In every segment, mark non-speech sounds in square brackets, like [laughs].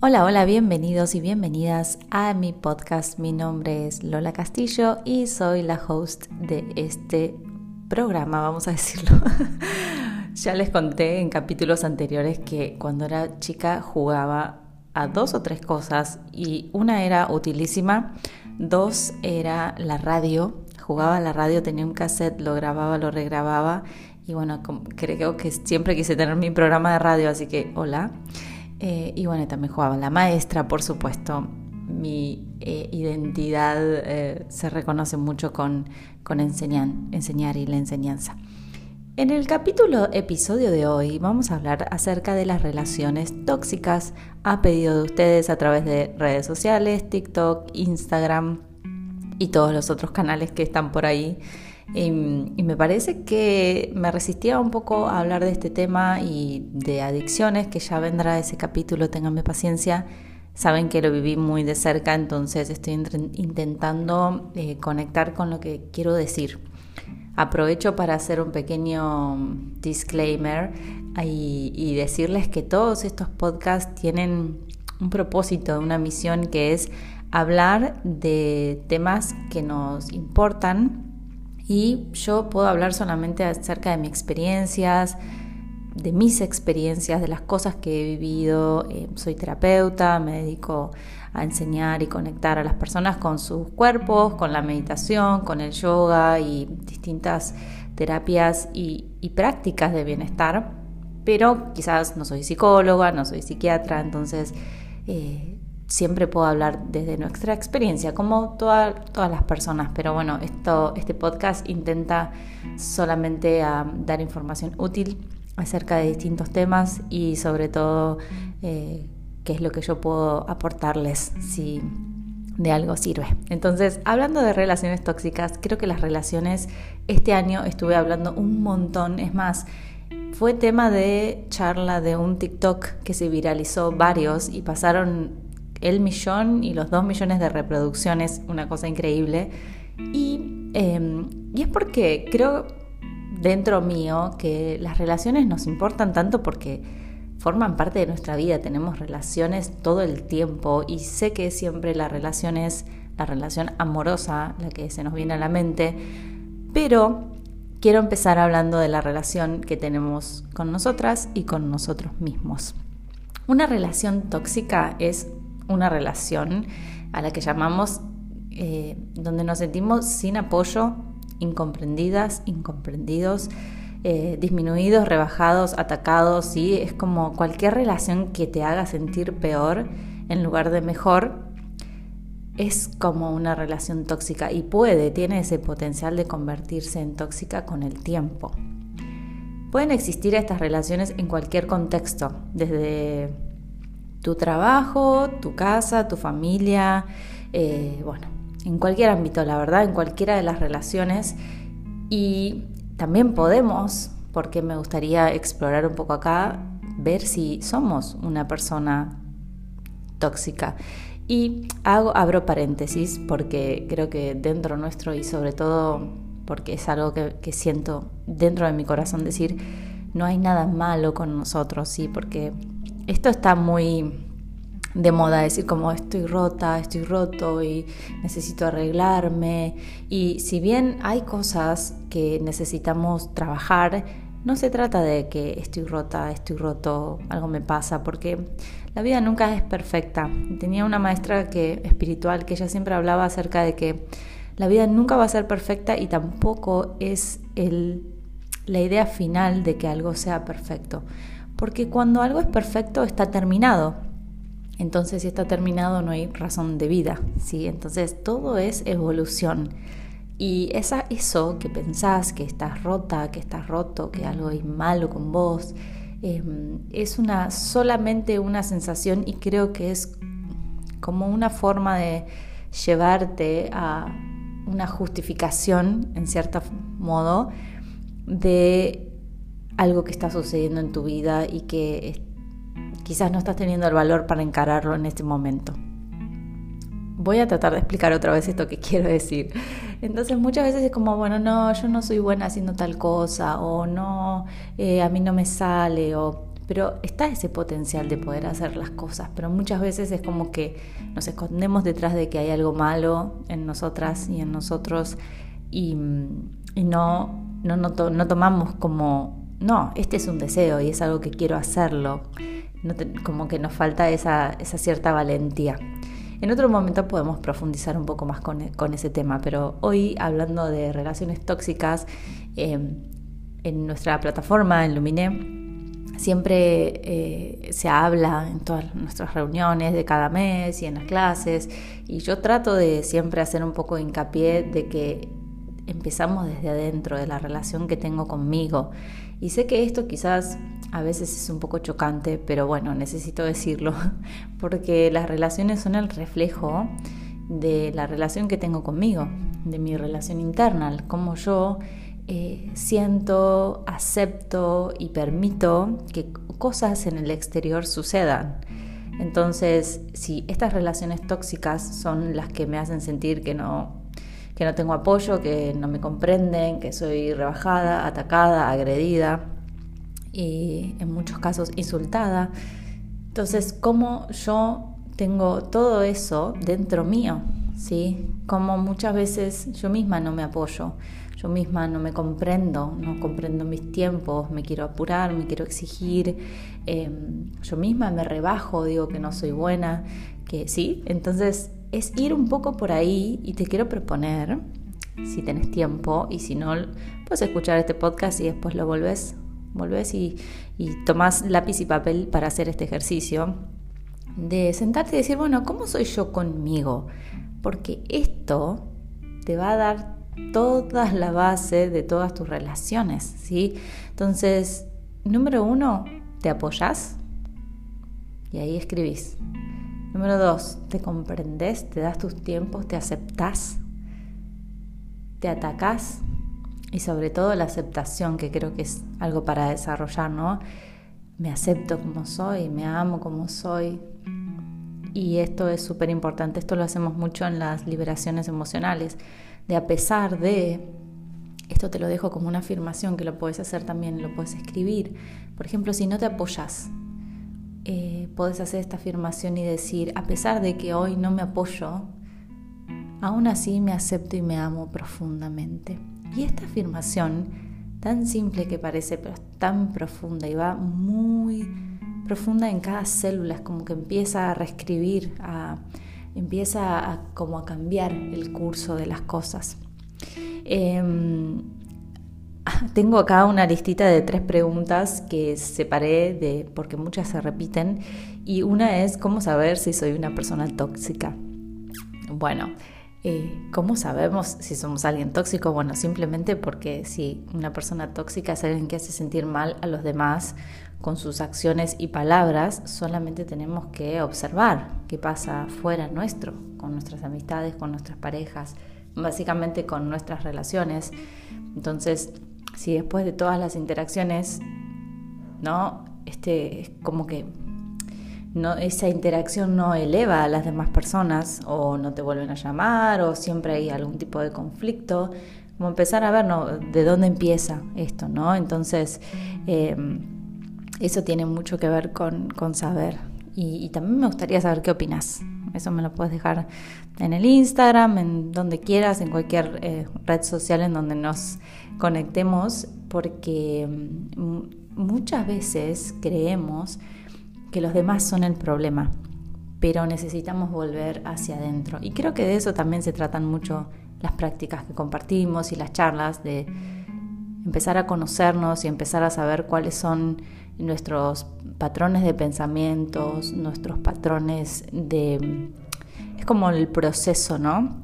Hola, hola, bienvenidos y bienvenidas a mi podcast. Mi nombre es Lola Castillo y soy la host de este programa, vamos a decirlo. [laughs] ya les conté en capítulos anteriores que cuando era chica jugaba a dos o tres cosas y una era utilísima, dos era la radio. Jugaba a la radio, tenía un cassette, lo grababa, lo regrababa y bueno, creo que siempre quise tener mi programa de radio, así que hola. Eh, y bueno, también jugaba la maestra, por supuesto. Mi eh, identidad eh, se reconoce mucho con, con enseñar, enseñar y la enseñanza. En el capítulo episodio de hoy vamos a hablar acerca de las relaciones tóxicas a pedido de ustedes a través de redes sociales, TikTok, Instagram y todos los otros canales que están por ahí y, me parece que me resistía un poco a hablar de este tema y de adicciones, que ya vendrá ese capítulo, ténganme paciencia. Saben que lo viví muy de cerca, entonces estoy intentando eh, conectar con lo que quiero decir. Aprovecho para hacer un pequeño disclaimer y, y decirles que todos estos podcasts tienen un propósito, una misión que es hablar de temas que nos importan y yo puedo hablar solamente acerca de mis experiencias, de mis experiencias, de las cosas que he vivido. Eh, soy terapeuta, me dedico a enseñar y conectar a las personas con sus cuerpos, con la meditación, con el yoga y distintas terapias y, prácticas de bienestar. Pero quizás no soy psicóloga, no soy psiquiatra, entonces eh, siempre puedo hablar desde nuestra experiencia, como todas las personas, pero bueno, esto, este podcast intenta solamente ah, dar información útil acerca de distintos temas y sobre todo eh, qué es lo que yo puedo aportarles si de algo sirve. Entonces, hablando de relaciones tóxicas, creo que las relaciones, este año estuve hablando un montón, es más, fue tema de charla de un TikTok que se viralizó varios y pasaron el millón y los dos millones de reproducciones, una cosa increíble. Y, em, y es porque creo dentro mío que las relaciones nos importan tanto porque forman parte de nuestra vida, tenemos relaciones todo el tiempo y sé que siempre la relación es la relación amorosa, la que se nos viene a la mente, pero quiero empezar hablando de la relación que tenemos con nosotras y con nosotros mismos. Una relación tóxica es una relación a la que llamamos eh, donde nos sentimos sin apoyo, incomprendidas, incomprendidos, eh, disminuidos, rebajados, atacados, ¿sí? es como cualquier relación que te haga sentir peor en lugar de mejor, es como una relación tóxica y puede, tiene ese potencial de convertirse en tóxica con el tiempo. Pueden existir estas relaciones en cualquier contexto, desde tu trabajo, tu casa, tu familia, eh, bueno, en cualquier ámbito, la verdad, en cualquiera de las relaciones. Y también podemos, porque me gustaría explorar un poco acá, ver si somos una persona tóxica. Y hago, abro paréntesis porque creo que dentro nuestro y sobre todo porque es algo que, que siento dentro de mi corazón decir, no hay nada malo con nosotros, ¿sí? Porque esto está muy de moda, decir como estoy rota, estoy roto y necesito arreglarme. Y si bien hay cosas que necesitamos trabajar, no se trata de que estoy rota, estoy roto, algo me pasa, porque la vida nunca es perfecta. Tenía una maestra que, espiritual que ella siempre hablaba acerca de que la vida nunca va a ser perfecta y tampoco es el, la idea final de que algo sea perfecto. Porque cuando algo es perfecto está terminado. Entonces, si está terminado, no hay razón de vida. ¿sí? Entonces, todo es evolución. Y esa, eso que pensás que estás rota, que estás roto, que algo es malo con vos, em, es una, solamente una sensación y creo que es como una forma de llevarte a una justificación, en cierto modo, de algo que está sucediendo en tu vida y que quizás no estás teniendo el valor para encararlo en este momento. Voy a tratar de explicar otra vez esto que [laughs] quiero decir. Entonces muchas veces es como, bueno, no, yo no soy buena haciendo tal cosa, o no, eh, a mí no me sale, o pero está ese potencial de poder hacer las cosas, pero muchas veces es como que nos escondemos detrás de que hay algo malo en nosotras y en nosotros y, no, no, no, tomamos como, no, este es un deseo y es algo que quiero hacerlo, como que nos falta esa, cierta valentía. En otro momento podemos profundizar un poco más con, ese tema, pero hoy hablando de relaciones tóxicas, em, en nuestra plataforma, en Luminé, siempre eh, se habla en todas nuestras reuniones de cada mes y en las clases, y yo trato de siempre hacer un poco de hincapié de que empezamos desde adentro de la relación que tengo conmigo. Y sé que esto quizás a veces es un poco chocante, pero bueno, necesito decirlo, [laughs] porque las relaciones son el reflejo de la relación que tengo conmigo, de mi relación interna, cómo yo eh, siento, acepto y permito que cosas en el exterior sucedan. Entonces, si estas relaciones tóxicas son las que me hacen sentir que no, que no tengo apoyo, que no me comprenden, que soy rebajada, atacada, agredida, y en muchos casos insultada. Entonces, ¿cómo yo tengo todo eso dentro mío? ¿Sí? Como muchas veces yo misma no me apoyo, yo misma no me comprendo, no comprendo mis tiempos, me quiero apurar, me quiero exigir, em, yo misma me rebajo, digo que no soy buena, que sí. Entonces, es ir un poco por ahí y te quiero proponer, si tenés tiempo y si no, puedes escuchar este podcast y después lo volvés volvés y, y tomás lápiz y papel para hacer este ejercicio, de sentarte y decir, bueno, ¿cómo soy yo conmigo? Porque esto te va a dar toda la base de todas tus relaciones, ¿sí? Entonces, número uno, ¿te apoyas? Y ahí escribís. Número dos, ¿te comprendes? ¿Te das tus tiempos? ¿Te aceptás? ¿Te atacás? y sobre todo la aceptación, que creo que es algo para desarrollar, ¿no? Me acepto como soy, me amo como soy. Y esto es súper importante, esto lo hacemos mucho en las liberaciones emocionales, de a pesar de, esto te lo dejo como una afirmación que lo puedes hacer también, lo puedes escribir. Por ejemplo, si no te apoyas, eh, puedes hacer esta afirmación y decir, a pesar de que hoy no me apoyo, aún así me acepto y me amo profundamente. Y esta afirmación, tan simple que parece, pero tan profunda y va muy profunda en cada célula, es como que empieza a reescribir, a, empieza a, como a cambiar el curso de las cosas. Em, tengo acá una listita de tres preguntas que separé de, porque muchas se repiten y una es cómo saber si soy una persona tóxica. Bueno, eh, ¿Cómo sabemos si somos alguien tóxico? Bueno, simplemente porque si una persona tóxica es alguien que hace sentir mal a los demás con sus acciones y palabras, solamente tenemos que observar qué pasa fuera nuestro, con nuestras amistades, con nuestras parejas, básicamente con nuestras relaciones. Entonces, si después de todas las interacciones, ¿no? Este es como que esa interacción no eleva a las demás personas o no te vuelven a llamar o siempre hay algún tipo de conflicto, como empezar a ver de dónde empieza esto, ¿no? Entonces, em, eso tiene mucho que ver con, saber. Y, también me gustaría saber qué opinas. Eso me lo puedes dejar en el Instagram, en donde quieras, en cualquier eh, red social en donde nos conectemos, porque mm, muchas veces creemos que los demás son el problema, pero necesitamos volver hacia adentro. Y creo que de eso también se tratan mucho las prácticas que compartimos y las charlas, de empezar a conocernos y empezar a saber cuáles son nuestros patrones de pensamientos, nuestros patrones de... Es como el proceso, ¿no?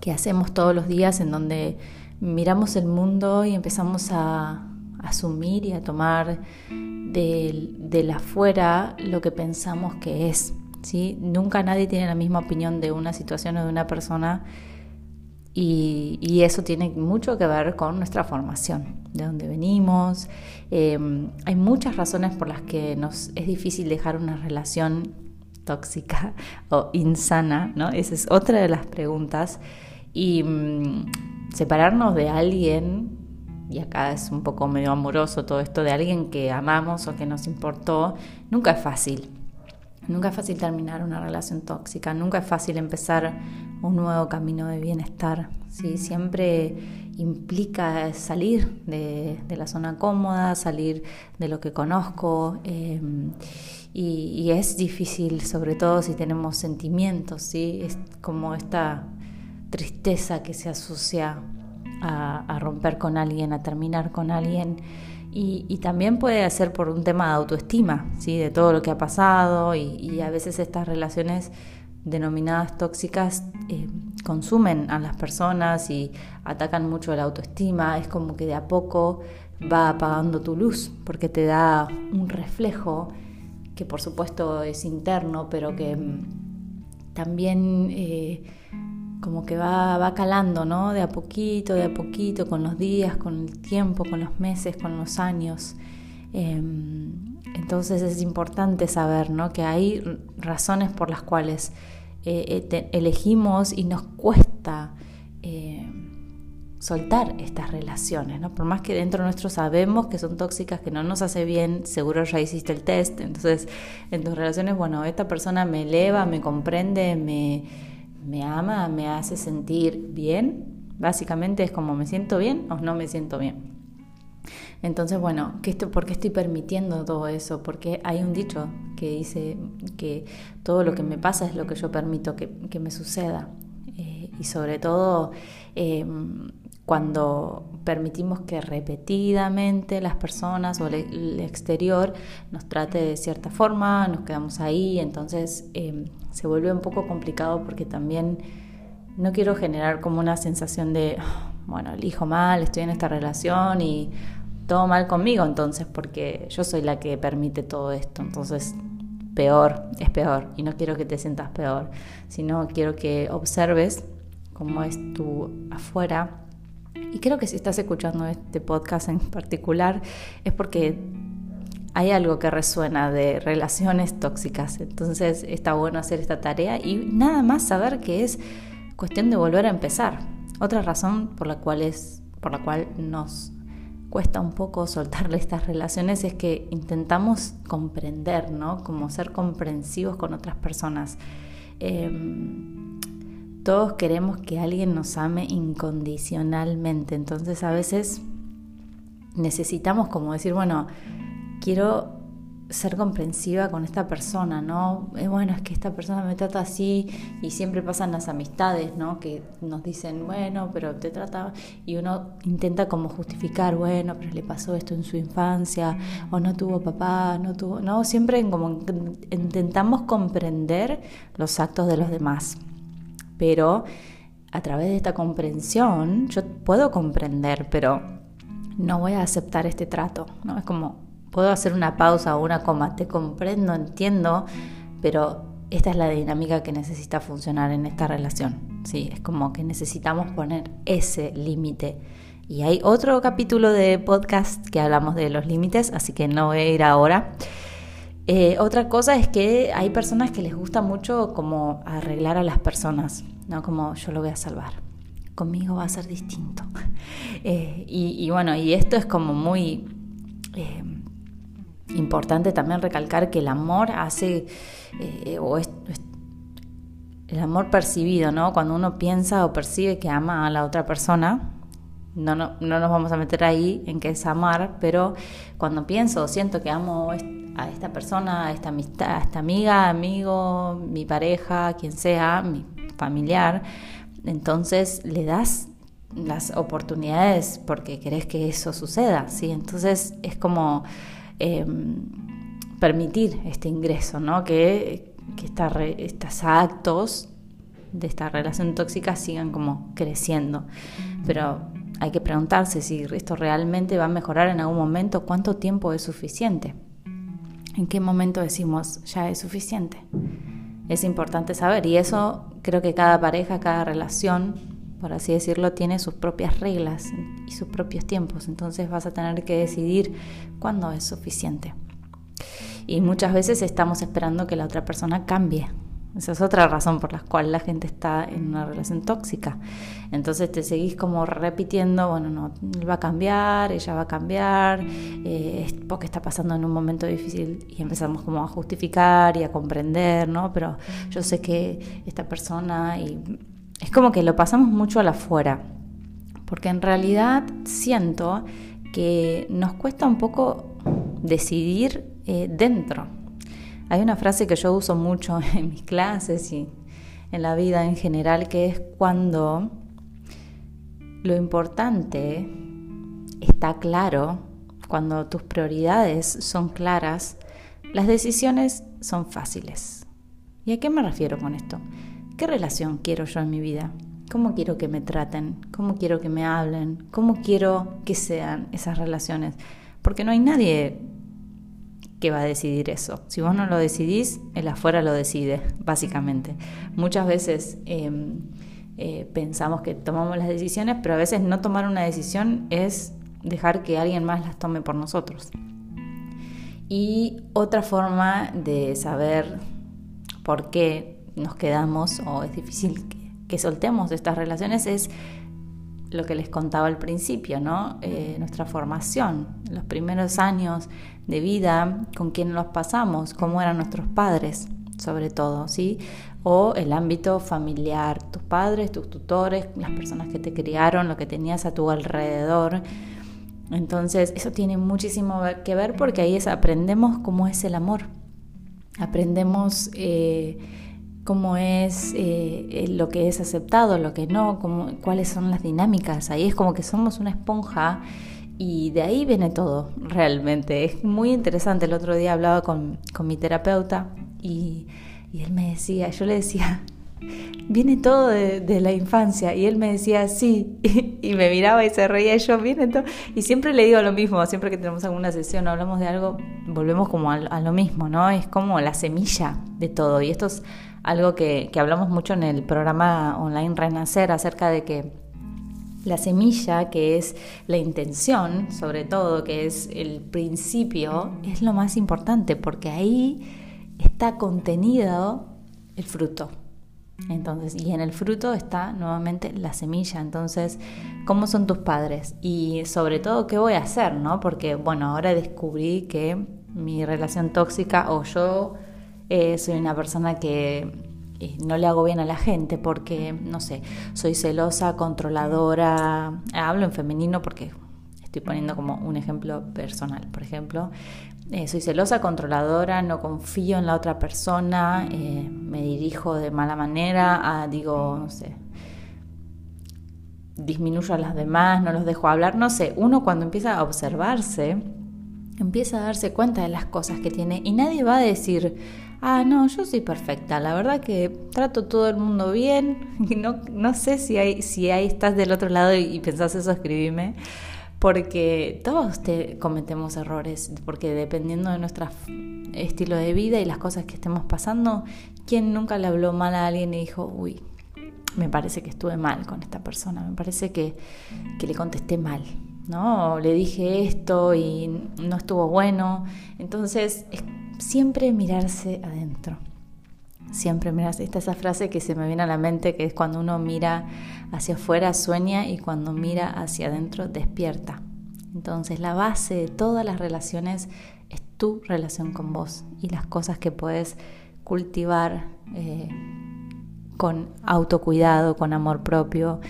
Que hacemos todos los días en donde miramos el mundo y empezamos a asumir y a tomar de, la afuera lo que pensamos que es. ¿sí? Nunca nadie tiene la misma opinión de una situación o de una persona y, eso tiene mucho que ver con nuestra formación, de dónde venimos. Em, hay muchas razones por las que nos es difícil dejar una relación tóxica [laughs] o insana, ¿no? Esa es otra de las preguntas. Y mm, separarnos de alguien y acá es un poco medio amoroso todo esto de alguien que amamos o que nos importó, nunca es fácil. Nunca es fácil terminar una relación tóxica, nunca es fácil empezar un nuevo camino de bienestar. ¿sí? Siempre implica salir de, la zona cómoda, salir de lo que conozco. Em, y, es difícil, sobre todo si tenemos sentimientos, ¿sí? es como esta tristeza que se asocia a, romper con alguien, a terminar con alguien. Y, también puede ser por un tema de autoestima, ¿sí? de todo lo que ha pasado y, a veces estas relaciones denominadas tóxicas eh, consumen a las personas y atacan mucho la autoestima, es como que de a poco va apagando tu luz porque te da un reflejo que por supuesto es interno, pero que mm, también eh, como que va, va calando, ¿no? De a poquito, de a poquito, con los días, con el tiempo, con los meses, con los años. Em, entonces es importante saber, ¿no? Que hay razones por las cuales eh, eh, elegimos y nos cuesta soltar estas relaciones, ¿no? Por más que dentro nuestro sabemos que son tóxicas, que no nos hace bien, seguro ya hiciste el test, entonces en tus relaciones, bueno, esta persona me eleva, me comprende, me me ama, me hace sentir bien. Básicamente es como me siento bien o no me siento bien. Entonces, bueno, ¿qué ¿por qué estoy permitiendo todo eso? Porque hay un dicho que dice que todo lo que me pasa es lo que yo permito que, me suceda. Eh, y sobre todo em, cuando permitimos que repetidamente las personas o el, exterior nos trate de cierta forma, nos quedamos ahí, entonces em, se vuelve un poco complicado porque también no quiero generar como una sensación de, bueno, elijo mal, estoy en esta relación y todo mal conmigo entonces, porque yo soy la que permite todo esto, entonces peor, es peor y no quiero que te sientas peor, sino quiero que observes cómo es tu afuera y creo que si estás escuchando este podcast en particular es porque hay algo que resuena de relaciones tóxicas. Entonces está bueno hacer esta tarea y nada más saber que es cuestión de volver a empezar. Otra razón por la cual, es, por la cual nos cuesta un poco soltarle estas relaciones es que intentamos comprender, ¿no? Como ser comprensivos con otras personas. Em, todos queremos que alguien nos ame incondicionalmente, entonces a veces necesitamos como decir, bueno, quiero ser comprensiva con esta persona, ¿no? Eh, bueno, es que esta persona me trata así y siempre pasan las amistades, ¿no? Que nos dicen, bueno, pero te trata y uno intenta como justificar, bueno, pero le pasó esto en su infancia o no tuvo papá, no tuvo, no, siempre como intentamos comprender los actos de los demás pero a través de esta comprensión yo puedo comprender, pero no voy a aceptar este trato, ¿no? Es como, puedo hacer una pausa o una coma, te comprendo, entiendo, pero esta es la dinámica que necesita funcionar en esta relación, ¿sí? Es como que necesitamos poner ese límite. Y hay otro capítulo de podcast que hablamos de los límites, así que no voy a ir ahora. Eh, otra cosa es que hay personas que les gusta mucho como arreglar a las personas, ¿no? Como yo lo voy a salvar, conmigo va a ser distinto. [laughs] Eh, y, bueno, y esto es como muy eh, importante también recalcar que el amor hace, o el amor percibido, ¿no? Cuando uno piensa o percibe que ama a la otra persona, no, no, no, nos vamos a meter ahí en qué es amar, pero cuando pienso o siento que amo a esta persona, a esta amistad, a esta amiga, amigo, mi pareja, quien sea, mi familiar, entonces le das las oportunidades porque querés que eso suceda, ¿sí? Entonces es como em, permitir este ingreso, ¿no? Que, que estos actos de esta relación tóxica sigan como creciendo. Pero hay que preguntarse si esto realmente va a mejorar en algún momento, cuánto tiempo es suficiente. ¿En qué momento decimos ya es suficiente? Es importante saber y eso creo que cada pareja, cada relación, por así decirlo, tiene sus propias reglas y sus propios tiempos. Entonces vas a tener que decidir cuándo es suficiente. Y muchas veces estamos esperando que la otra persona cambie. Esa es otra razón por la cual la gente está en una relación tóxica. Entonces te seguís como repitiendo, bueno, no, él va a cambiar, ella va a cambiar, eh, porque está pasando en un momento difícil y empezamos como a justificar y a comprender, ¿no? Pero yo sé que esta persona y es como que lo pasamos mucho a la afuera, porque en realidad siento que nos cuesta un poco decidir eh, dentro. Hay una frase que yo uso mucho [laughs] en mis clases y en la vida en general, que es cuando lo importante está claro, cuando tus prioridades son claras, las decisiones son fáciles. ¿Y a qué me refiero con esto? ¿Qué relación quiero yo en mi vida? ¿Cómo quiero que me traten? ¿Cómo quiero que me hablen? ¿Cómo quiero que sean esas relaciones? Porque no hay nadie que va a decidir eso. Si vos no lo decidís, el afuera lo decide, básicamente. Muchas veces em, eh, pensamos que tomamos las decisiones, pero a veces no tomar una decisión es dejar que alguien más las tome por nosotros. Y otra forma de saber por qué nos quedamos o es difícil que, soltemos estas relaciones es lo que les contaba al principio, ¿no? Eh, nuestra formación, los primeros años de vida, con quién los pasamos, cómo eran nuestros padres, sobre todo, ¿sí? O el ámbito familiar, tus padres, tus tutores, las personas que te criaron, lo que tenías a tu alrededor. Entonces, eso tiene muchísimo que ver porque ahí es, aprendemos cómo es el amor. Aprendemos eh, cómo es eh, lo que es aceptado, lo que no, cómo, cuáles son las dinámicas. Ahí es como que somos una esponja y de ahí viene todo, realmente. Es muy interesante. El otro día hablaba con, mi terapeuta y, él me decía, yo le decía, [laughs] viene todo de, la infancia. Y él me decía, sí. [laughs] Y, me miraba y se reía y yo, viene todo. Y siempre le digo lo mismo, siempre que tenemos alguna sesión o hablamos de algo, volvemos como a, a, lo mismo, ¿no? Es como la semilla de todo. Y estos algo que, hablamos mucho en el programa online Renacer acerca de que la semilla, que es la intención, sobre todo, que es el principio, es lo más importante, porque ahí está contenido el fruto. Entonces, y en el fruto está nuevamente la semilla. Entonces, ¿cómo son tus padres? Y sobre todo, ¿qué voy a hacer? ¿no? Porque, bueno, ahora descubrí que mi relación tóxica o yo eh, soy una persona que eh, no le hago bien a la gente porque, no sé, soy celosa, controladora, hablo en femenino porque estoy poniendo como un ejemplo personal, por ejemplo, eh, soy celosa, controladora, no confío en la otra persona, me dirijo de mala manera, digo, no sé, disminuyo a las demás, no los dejo hablar, no sé, uno cuando empieza a observarse, empieza a darse cuenta de las cosas que tiene y nadie va a decir, ah, no, yo soy perfecta, la verdad que trato todo el mundo bien, [laughs] y no, no sé si, hay, si ahí estás del otro lado y, pensás eso, escribime, porque todos te cometemos errores, porque dependiendo de nuestro estilo de vida y las cosas que estemos pasando, ¿quién nunca le habló mal a alguien y dijo, uy, me parece que estuve mal con esta persona, me parece que, que le contesté mal, ¿no? Le dije esto y no estuvo bueno. Entonces, siempre mirarse adentro. Siempre mirarse. Esta es esa frase que se me viene a la mente, que es cuando uno mira hacia afuera sueña y cuando mira hacia adentro despierta. Entonces la base de todas las relaciones es tu relación con vos y las cosas que puedes cultivar eh, con autocuidado, con amor propio,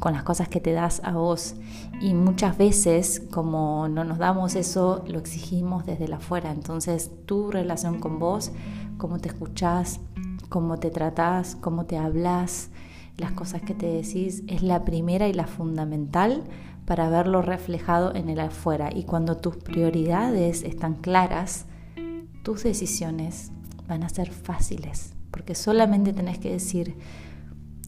con, las cosas que te das a vos. Y muchas veces, como no nos damos eso, lo exigimos desde la afuera. Entonces, tu relación con vos, cómo te escuchás, cómo te tratás, cómo te hablas, las cosas que te decís, es la primera y la fundamental para verlo reflejado en el afuera. Y cuando tus prioridades están claras, tus decisiones van a ser fáciles porque solamente tenés que decir,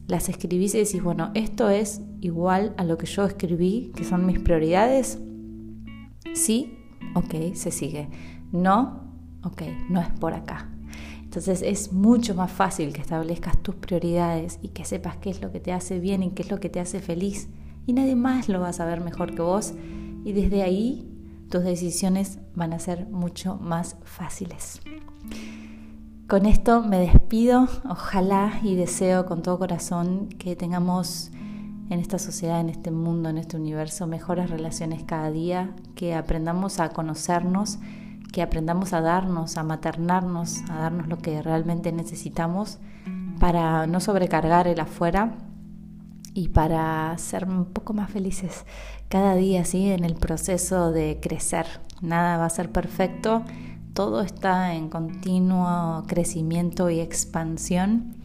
las escribís y decís, bueno, esto es igual a lo que yo escribí, que son mis prioridades. Sí, ok, se sigue. No, ok, no es por acá. Entonces es mucho más fácil que establezcas tus prioridades y que sepas qué es lo que te hace bien y qué es lo que te hace feliz. Y nadie más lo va a saber mejor que vos. Y desde ahí tus decisiones van a ser mucho más fáciles. Con esto me despido. Ojalá y deseo con todo corazón que tengamos en esta sociedad, en este mundo, en este universo, mejores relaciones cada día, que aprendamos a conocernos, que aprendamos a darnos, a maternarnos, a darnos lo que realmente necesitamos para no sobrecargar el afuera y para ser un poco más felices cada día, ¿sí? En el proceso de crecer. Nada va a ser perfecto, todo está en continuo crecimiento y expansión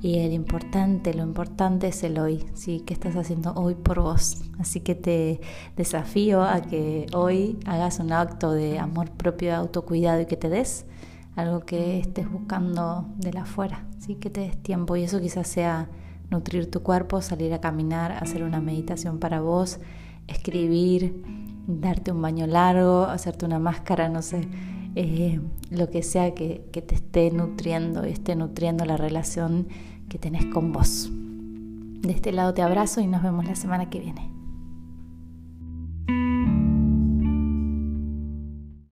y el importante, lo importante es el hoy, ¿sí? ¿Qué estás haciendo hoy por vos? Así que te desafío a que hoy hagas un acto de amor propio, de autocuidado y que te des algo que estés buscando de la afuera, ¿sí? Que te des tiempo y eso quizás sea nutrir tu cuerpo, salir a caminar, hacer una meditación para vos, escribir, darte un baño largo, hacerte una máscara, no sé eh, lo que sea que, te esté nutriendo, y esté nutriendo la relación que tenés con vos. De este lado te abrazo y nos vemos la semana que viene.